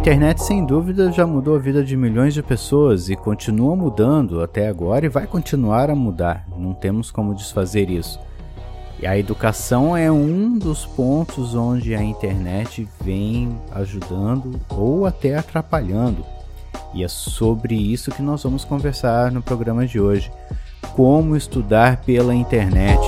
internet, sem dúvida, já mudou a vida de milhões de pessoas e continua mudando até agora e vai continuar a mudar. Não temos como desfazer isso. E a educação é um dos pontos onde a internet vem ajudando ou até atrapalhando. E é sobre isso que nós vamos conversar no programa de hoje. Como estudar pela internet.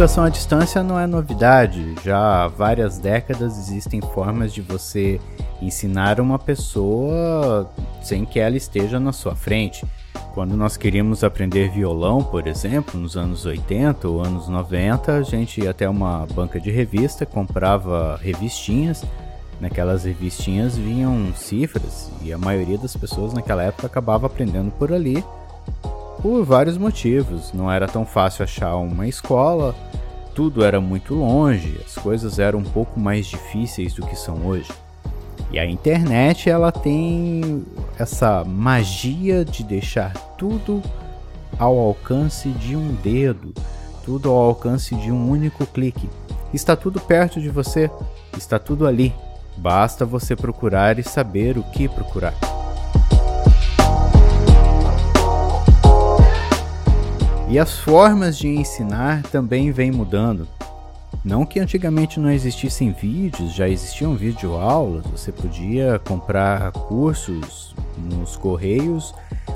Educação à distância não é novidade. Já há várias décadas existem formas de você ensinar uma pessoa sem que ela esteja na sua frente. Quando nós queríamos aprender violão, por exemplo, nos anos 80 ou anos 90, a gente ia até uma banca de revista, comprava revistinhas. Naquelas revistinhas vinham cifras e a maioria das pessoas naquela época acabava aprendendo por ali por vários motivos. Não era tão fácil achar uma escola, tudo era muito longe, as coisas eram um pouco mais difíceis do que são hoje. E a internet ela tem essa magia de deixar tudo ao alcance de um dedo, tudo ao alcance de um único clique. Está tudo perto de você, está tudo ali. Basta você procurar e saber o que procurar. E as formas de ensinar também vêm mudando. Não que antigamente não existissem vídeos, já existiam videoaulas, você podia comprar cursos nos correios,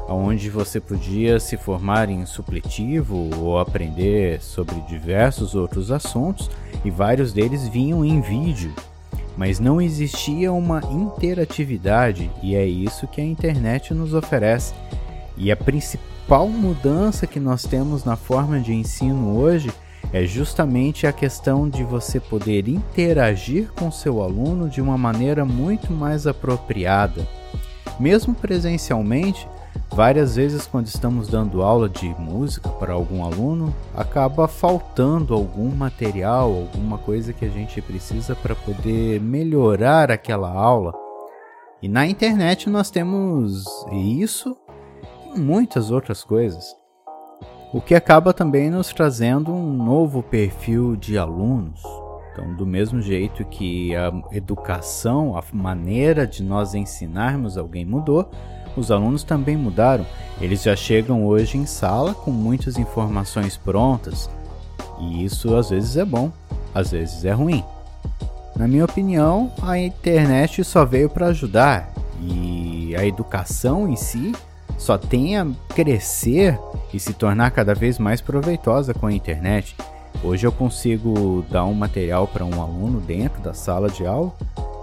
onde você podia se formar em supletivo ou aprender sobre diversos outros assuntos, e vários deles vinham em vídeo. Mas não existia uma interatividade, e é isso que a internet nos oferece. E a principal principal mudança que nós temos na forma de ensino hoje é justamente a questão de você poder interagir com seu aluno de uma maneira muito mais apropriada. Mesmo presencialmente, várias vezes quando estamos dando aula de música para algum aluno, acaba faltando algum material, alguma coisa que a gente precisa para poder melhorar aquela aula. E na internet nós temos isso muitas outras coisas. O que acaba também nos trazendo um novo perfil de alunos. Então, do mesmo jeito que a educação, a maneira de nós ensinarmos alguém mudou, os alunos também mudaram. Eles já chegam hoje em sala com muitas informações prontas. E isso às vezes é bom, às vezes é ruim. Na minha opinião, a internet só veio para ajudar e a educação em si só tem a crescer e se tornar cada vez mais proveitosa com a internet. Hoje eu consigo dar um material para um aluno dentro da sala de aula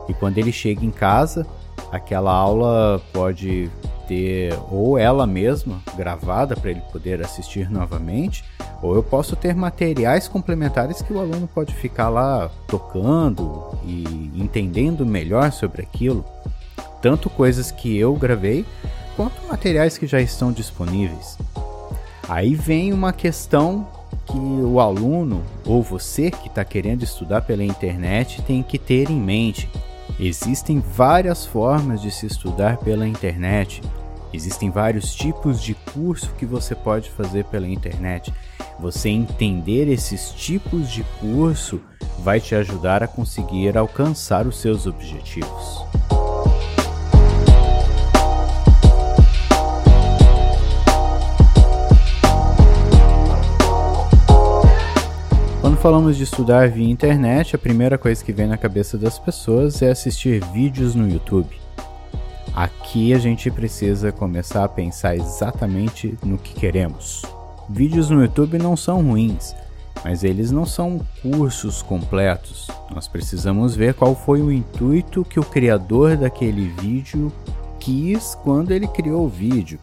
e quando ele chega em casa, aquela aula pode ter ou ela mesma gravada para ele poder assistir novamente, ou eu posso ter materiais complementares que o aluno pode ficar lá tocando e entendendo melhor sobre aquilo. Tanto coisas que eu gravei, quanto materiais que já estão disponíveis. Aí vem uma questão que o aluno ou você que está querendo estudar pela internet tem que ter em mente. Existem várias formas de se estudar pela internet. Existem vários tipos de curso que você pode fazer pela internet. Você entender esses tipos de curso vai te ajudar a conseguir alcançar os seus objetivos. Falamos de estudar via internet, a primeira coisa que vem na cabeça das pessoas é assistir vídeos no YouTube. Aqui a gente precisa começar a pensar exatamente no que queremos. Vídeos no YouTube não são ruins, mas eles não são cursos completos. Nós precisamos ver qual foi o intuito que o criador daquele vídeo quis quando ele criou o vídeo,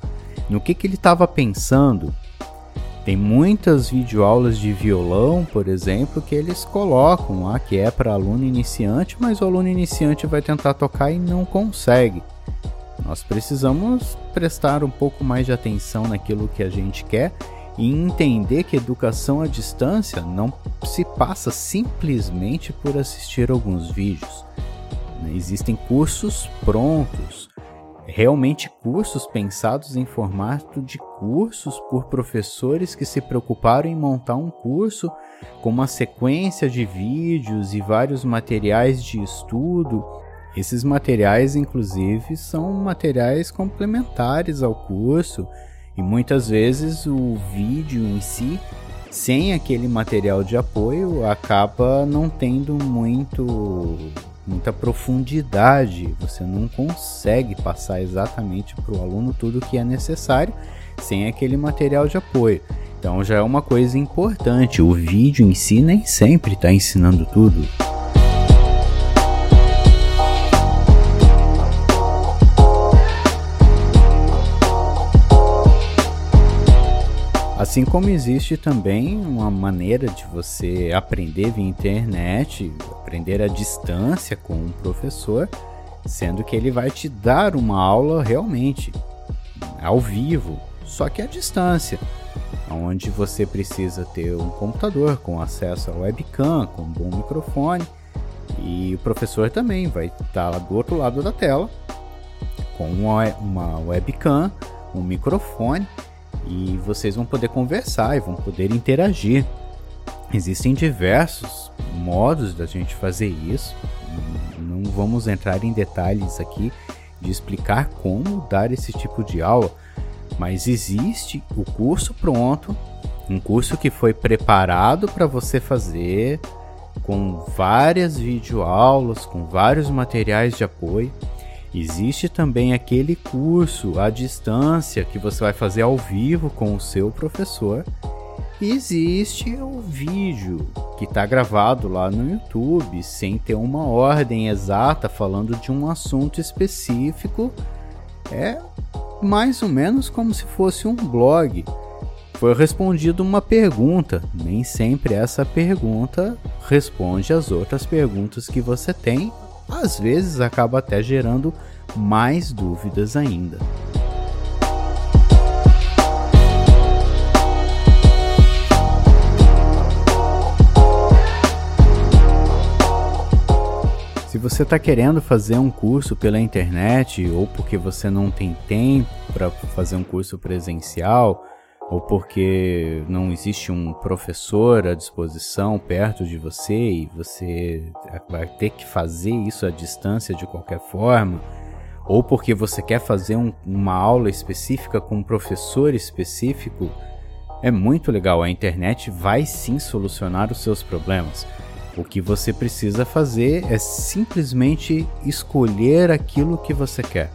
no que, que ele estava pensando tem muitas videoaulas de violão, por exemplo, que eles colocam lá que é para aluno iniciante, mas o aluno iniciante vai tentar tocar e não consegue. Nós precisamos prestar um pouco mais de atenção naquilo que a gente quer e entender que educação à distância não se passa simplesmente por assistir alguns vídeos. Existem cursos prontos, realmente cursos pensados em formato de cursos por professores que se preocuparam em montar um curso com uma sequência de vídeos e vários materiais de estudo. Esses materiais, inclusive, são materiais complementares ao curso e muitas vezes o vídeo em si, sem aquele material de apoio, acaba não tendo muito muita profundidade, você não consegue passar exatamente para o aluno tudo o que é necessário sem aquele material de apoio. Então já é uma coisa importante, o vídeo em si nem sempre está ensinando tudo. Assim como existe também uma maneira de você aprender via internet, aprender à distância com um professor, sendo que ele vai te dar uma aula realmente ao vivo, só que à distância, onde você precisa ter um computador com acesso a webcam, com um bom microfone, e o professor também vai estar do outro lado da tela com uma webcam, um microfone e vocês vão poder conversar e vão poder interagir. Existem diversos modos da gente fazer isso. Não vamos entrar em detalhes aqui de explicar como dar esse tipo de aula, mas existe o curso pronto, um curso que foi preparado para você fazer com várias videoaulas, com vários materiais de apoio Existe também aquele curso à distância que você vai fazer ao vivo com o seu professor. E existe o vídeo que está gravado lá no YouTube sem ter uma ordem exata falando de um assunto específico. É mais ou menos como se fosse um blog. Foi respondido uma pergunta, nem sempre essa pergunta responde as outras perguntas que você tem às vezes acaba até gerando mais dúvidas ainda. Se você está querendo fazer um curso pela internet ou porque você não tem tempo para fazer um curso presencial, ou porque não existe um professor à disposição perto de você e você vai ter que fazer isso à distância de qualquer forma, ou porque você quer fazer um, uma aula específica com um professor específico, é muito legal. A internet vai sim solucionar os seus problemas. O que você precisa fazer é simplesmente escolher aquilo que você quer.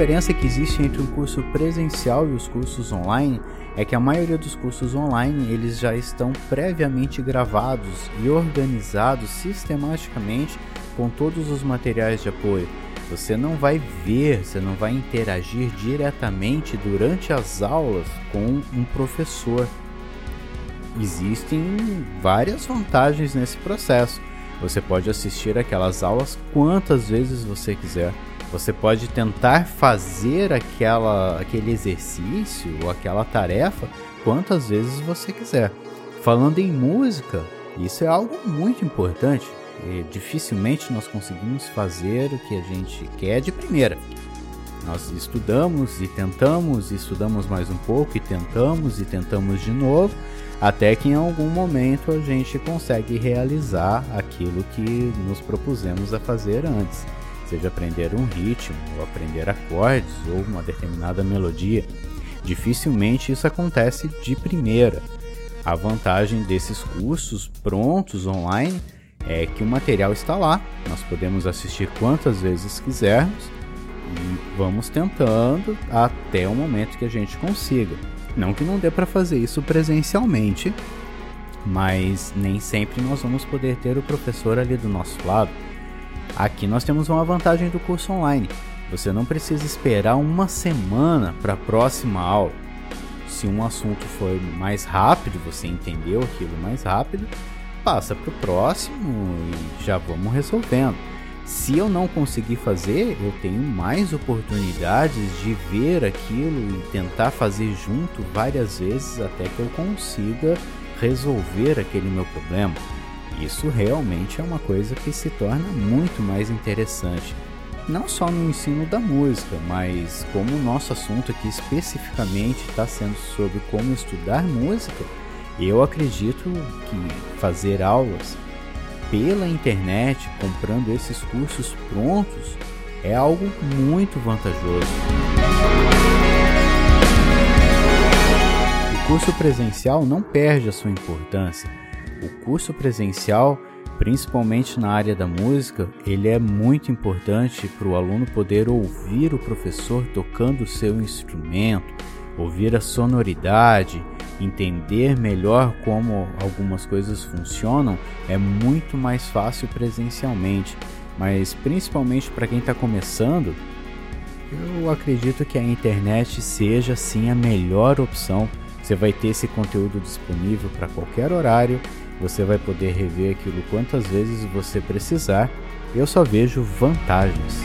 Diferença que existe entre um curso presencial e os cursos online é que a maioria dos cursos online eles já estão previamente gravados e organizados sistematicamente com todos os materiais de apoio. Você não vai ver, você não vai interagir diretamente durante as aulas com um professor. Existem várias vantagens nesse processo. Você pode assistir aquelas aulas quantas vezes você quiser você pode tentar fazer aquela, aquele exercício ou aquela tarefa quantas vezes você quiser. Falando em música, isso é algo muito importante. E dificilmente nós conseguimos fazer o que a gente quer de primeira. Nós estudamos e tentamos, e estudamos mais um pouco e tentamos e tentamos de novo, até que em algum momento a gente consegue realizar aquilo que nos propusemos a fazer antes seja aprender um ritmo, ou aprender acordes, ou uma determinada melodia. Dificilmente isso acontece de primeira. A vantagem desses cursos prontos online é que o material está lá, nós podemos assistir quantas vezes quisermos e vamos tentando até o momento que a gente consiga. Não que não dê para fazer isso presencialmente, mas nem sempre nós vamos poder ter o professor ali do nosso lado. Aqui nós temos uma vantagem do curso online. Você não precisa esperar uma semana para a próxima aula. se um assunto foi mais rápido, você entendeu aquilo mais rápido, passa para o próximo e já vamos resolvendo. Se eu não conseguir fazer, eu tenho mais oportunidades de ver aquilo e tentar fazer junto várias vezes até que eu consiga resolver aquele meu problema. Isso realmente é uma coisa que se torna muito mais interessante. Não só no ensino da música, mas como o nosso assunto aqui especificamente está sendo sobre como estudar música, eu acredito que fazer aulas pela internet, comprando esses cursos prontos, é algo muito vantajoso. O curso presencial não perde a sua importância. O curso presencial, principalmente na área da música, ele é muito importante para o aluno poder ouvir o professor tocando o seu instrumento, ouvir a sonoridade, entender melhor como algumas coisas funcionam é muito mais fácil presencialmente, mas principalmente para quem está começando, eu acredito que a internet seja sim a melhor opção. Você vai ter esse conteúdo disponível para qualquer horário, você vai poder rever aquilo quantas vezes você precisar. Eu só vejo vantagens.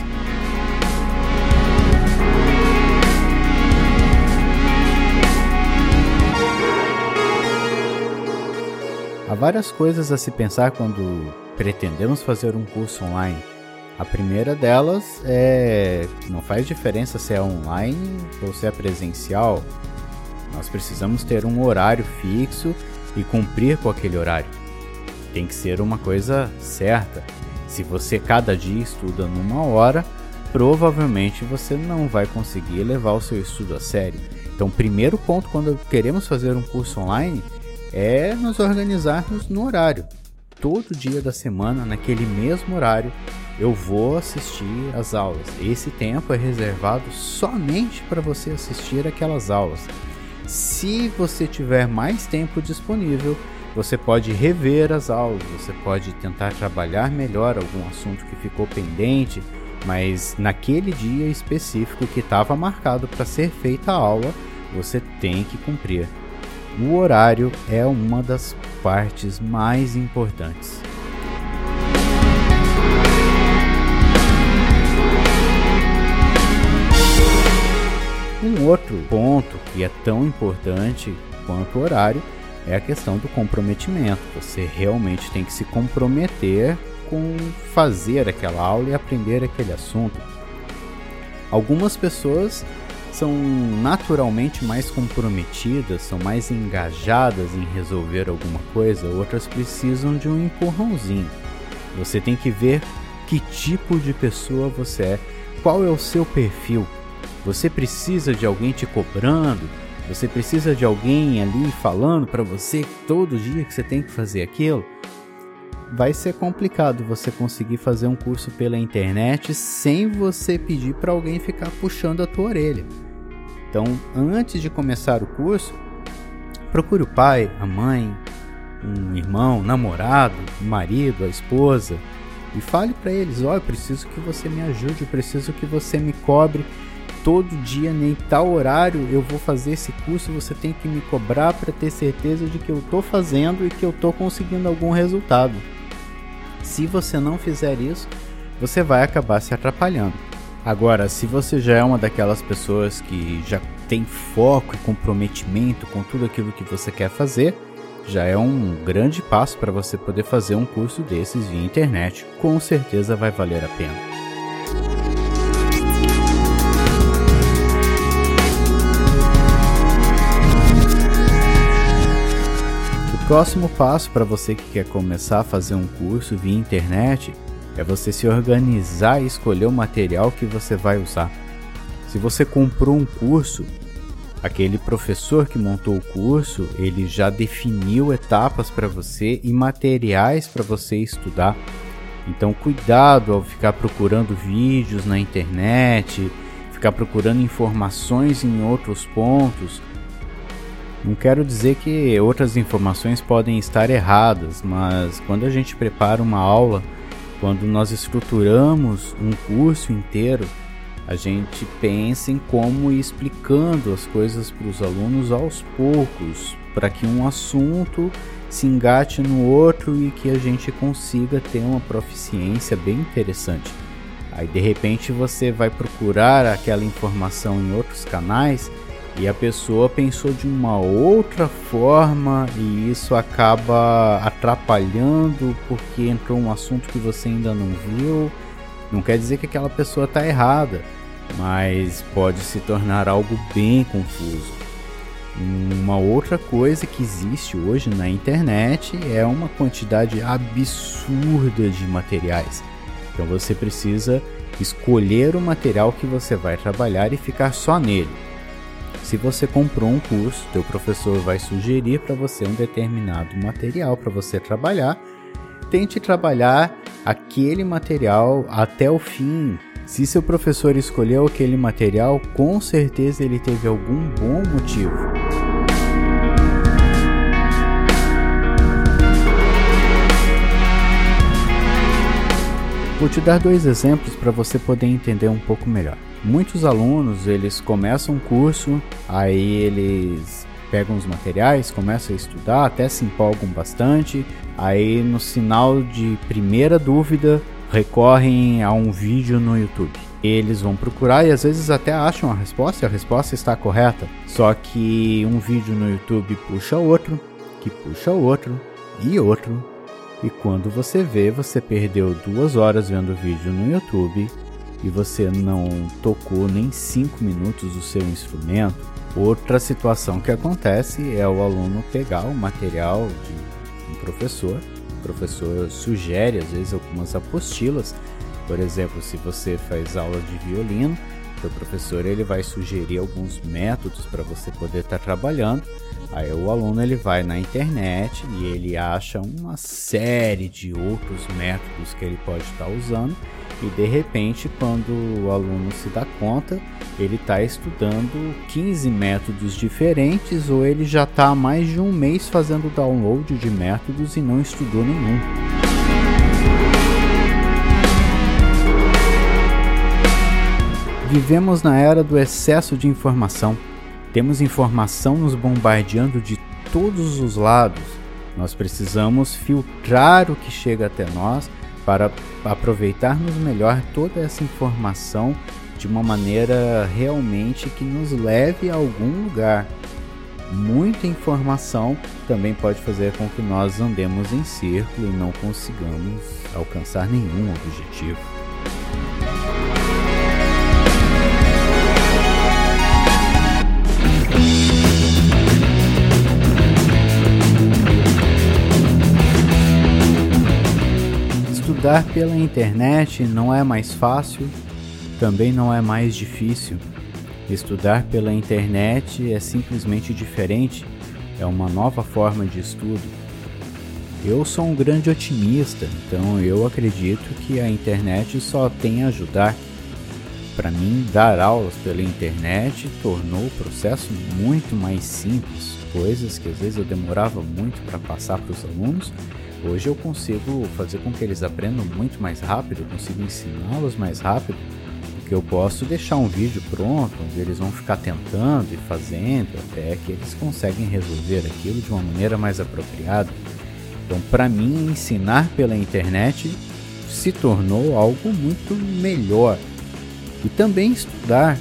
Há várias coisas a se pensar quando pretendemos fazer um curso online. A primeira delas é não faz diferença se é online ou se é presencial. Nós precisamos ter um horário fixo e cumprir com aquele horário. Tem que ser uma coisa certa. Se você cada dia estuda numa hora, provavelmente você não vai conseguir levar o seu estudo a sério. Então, primeiro ponto quando queremos fazer um curso online é nos organizarmos no horário. Todo dia da semana, naquele mesmo horário, eu vou assistir as aulas. Esse tempo é reservado somente para você assistir aquelas aulas. Se você tiver mais tempo disponível, você pode rever as aulas, você pode tentar trabalhar melhor algum assunto que ficou pendente, mas naquele dia específico que estava marcado para ser feita a aula, você tem que cumprir. O horário é uma das partes mais importantes. Um outro ponto que é tão importante quanto o horário é a questão do comprometimento. Você realmente tem que se comprometer com fazer aquela aula e aprender aquele assunto. Algumas pessoas são naturalmente mais comprometidas, são mais engajadas em resolver alguma coisa, outras precisam de um empurrãozinho. Você tem que ver que tipo de pessoa você é, qual é o seu perfil. Você precisa de alguém te cobrando, você precisa de alguém ali falando para você todo dia que você tem que fazer aquilo vai ser complicado você conseguir fazer um curso pela internet sem você pedir para alguém ficar puxando a tua orelha. Então, antes de começar o curso, procure o pai, a mãe, um irmão, namorado, marido, a esposa e fale para eles: "Ó, oh, eu preciso que você me ajude, preciso que você me cobre todo dia, nem tal horário eu vou fazer esse curso, você tem que me cobrar para ter certeza de que eu estou fazendo e que eu estou conseguindo algum resultado. Se você não fizer isso, você vai acabar se atrapalhando. Agora, se você já é uma daquelas pessoas que já tem foco e comprometimento com tudo aquilo que você quer fazer, já é um grande passo para você poder fazer um curso desses via internet. Com certeza vai valer a pena. Próximo passo para você que quer começar a fazer um curso via internet é você se organizar e escolher o material que você vai usar. Se você comprou um curso, aquele professor que montou o curso, ele já definiu etapas para você e materiais para você estudar. Então, cuidado ao ficar procurando vídeos na internet, ficar procurando informações em outros pontos. Não quero dizer que outras informações podem estar erradas, mas quando a gente prepara uma aula quando nós estruturamos um curso inteiro, a gente pensa em como ir explicando as coisas para os alunos aos poucos, para que um assunto se engate no outro e que a gente consiga ter uma proficiência bem interessante. Aí de repente você vai procurar aquela informação em outros canais e a pessoa pensou de uma outra forma e isso acaba atrapalhando porque entrou um assunto que você ainda não viu. Não quer dizer que aquela pessoa está errada, mas pode se tornar algo bem confuso. Uma outra coisa que existe hoje na internet é uma quantidade absurda de materiais. Então você precisa escolher o material que você vai trabalhar e ficar só nele. Se você comprou um curso, teu professor vai sugerir para você um determinado material para você trabalhar. Tente trabalhar aquele material até o fim, se seu professor escolheu aquele material, com certeza ele teve algum bom motivo. Vou te dar dois exemplos para você poder entender um pouco melhor. Muitos alunos, eles começam um curso, aí eles pegam os materiais, começam a estudar, até se empolgam bastante, aí no sinal de primeira dúvida, recorrem a um vídeo no YouTube. Eles vão procurar e às vezes até acham a resposta e a resposta está correta. Só que um vídeo no YouTube puxa outro, que puxa outro e outro. E quando você vê, você perdeu duas horas vendo vídeo no YouTube e você não tocou nem cinco minutos do seu instrumento. Outra situação que acontece é o aluno pegar o material de um professor professor sugere, às vezes, algumas apostilas. Por exemplo, se você faz aula de violino, o professor ele vai sugerir alguns métodos para você poder estar tá trabalhando. Aí o aluno ele vai na internet e ele acha uma série de outros métodos que ele pode estar tá usando e de repente, quando o aluno se dá conta, ele está estudando 15 métodos diferentes ou ele já está há mais de um mês fazendo download de métodos e não estudou nenhum. Vivemos na era do excesso de informação. Temos informação nos bombardeando de todos os lados. Nós precisamos filtrar o que chega até nós para aproveitarmos melhor toda essa informação de uma maneira realmente que nos leve a algum lugar. Muita informação também pode fazer com que nós andemos em círculo e não consigamos alcançar nenhum objetivo. Estudar pela internet não é mais fácil, também não é mais difícil. Estudar pela internet é simplesmente diferente, é uma nova forma de estudo. Eu sou um grande otimista, então eu acredito que a internet só tem a ajudar. Para mim, dar aulas pela internet tornou o processo muito mais simples, coisas que às vezes eu demorava muito para passar para os alunos Hoje eu consigo fazer com que eles aprendam muito mais rápido, eu consigo ensiná-los mais rápido, porque eu posso deixar um vídeo pronto, onde eles vão ficar tentando e fazendo, até que eles conseguem resolver aquilo de uma maneira mais apropriada. Então, para mim, ensinar pela internet se tornou algo muito melhor. E também estudar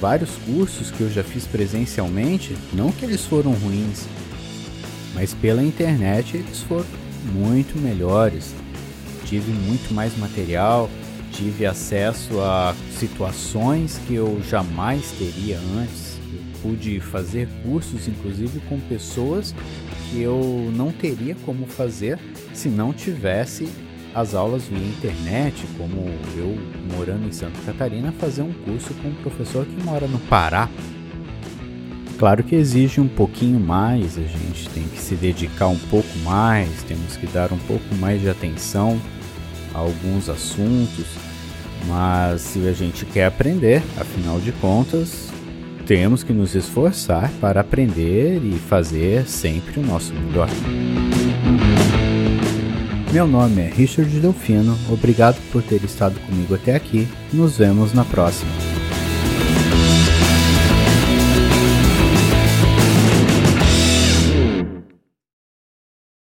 vários cursos que eu já fiz presencialmente, não que eles foram ruins, mas pela internet eles foram muito melhores. Tive muito mais material, tive acesso a situações que eu jamais teria antes. Eu pude fazer cursos, inclusive, com pessoas que eu não teria como fazer se não tivesse as aulas via internet, como eu morando em Santa Catarina, fazer um curso com um professor que mora no Pará. Claro que exige um pouquinho mais, a gente tem que se dedicar um pouco mais, temos que dar um pouco mais de atenção a alguns assuntos, mas se a gente quer aprender, afinal de contas, temos que nos esforçar para aprender e fazer sempre o nosso melhor. Meu nome é Richard Delfino, obrigado por ter estado comigo até aqui, nos vemos na próxima.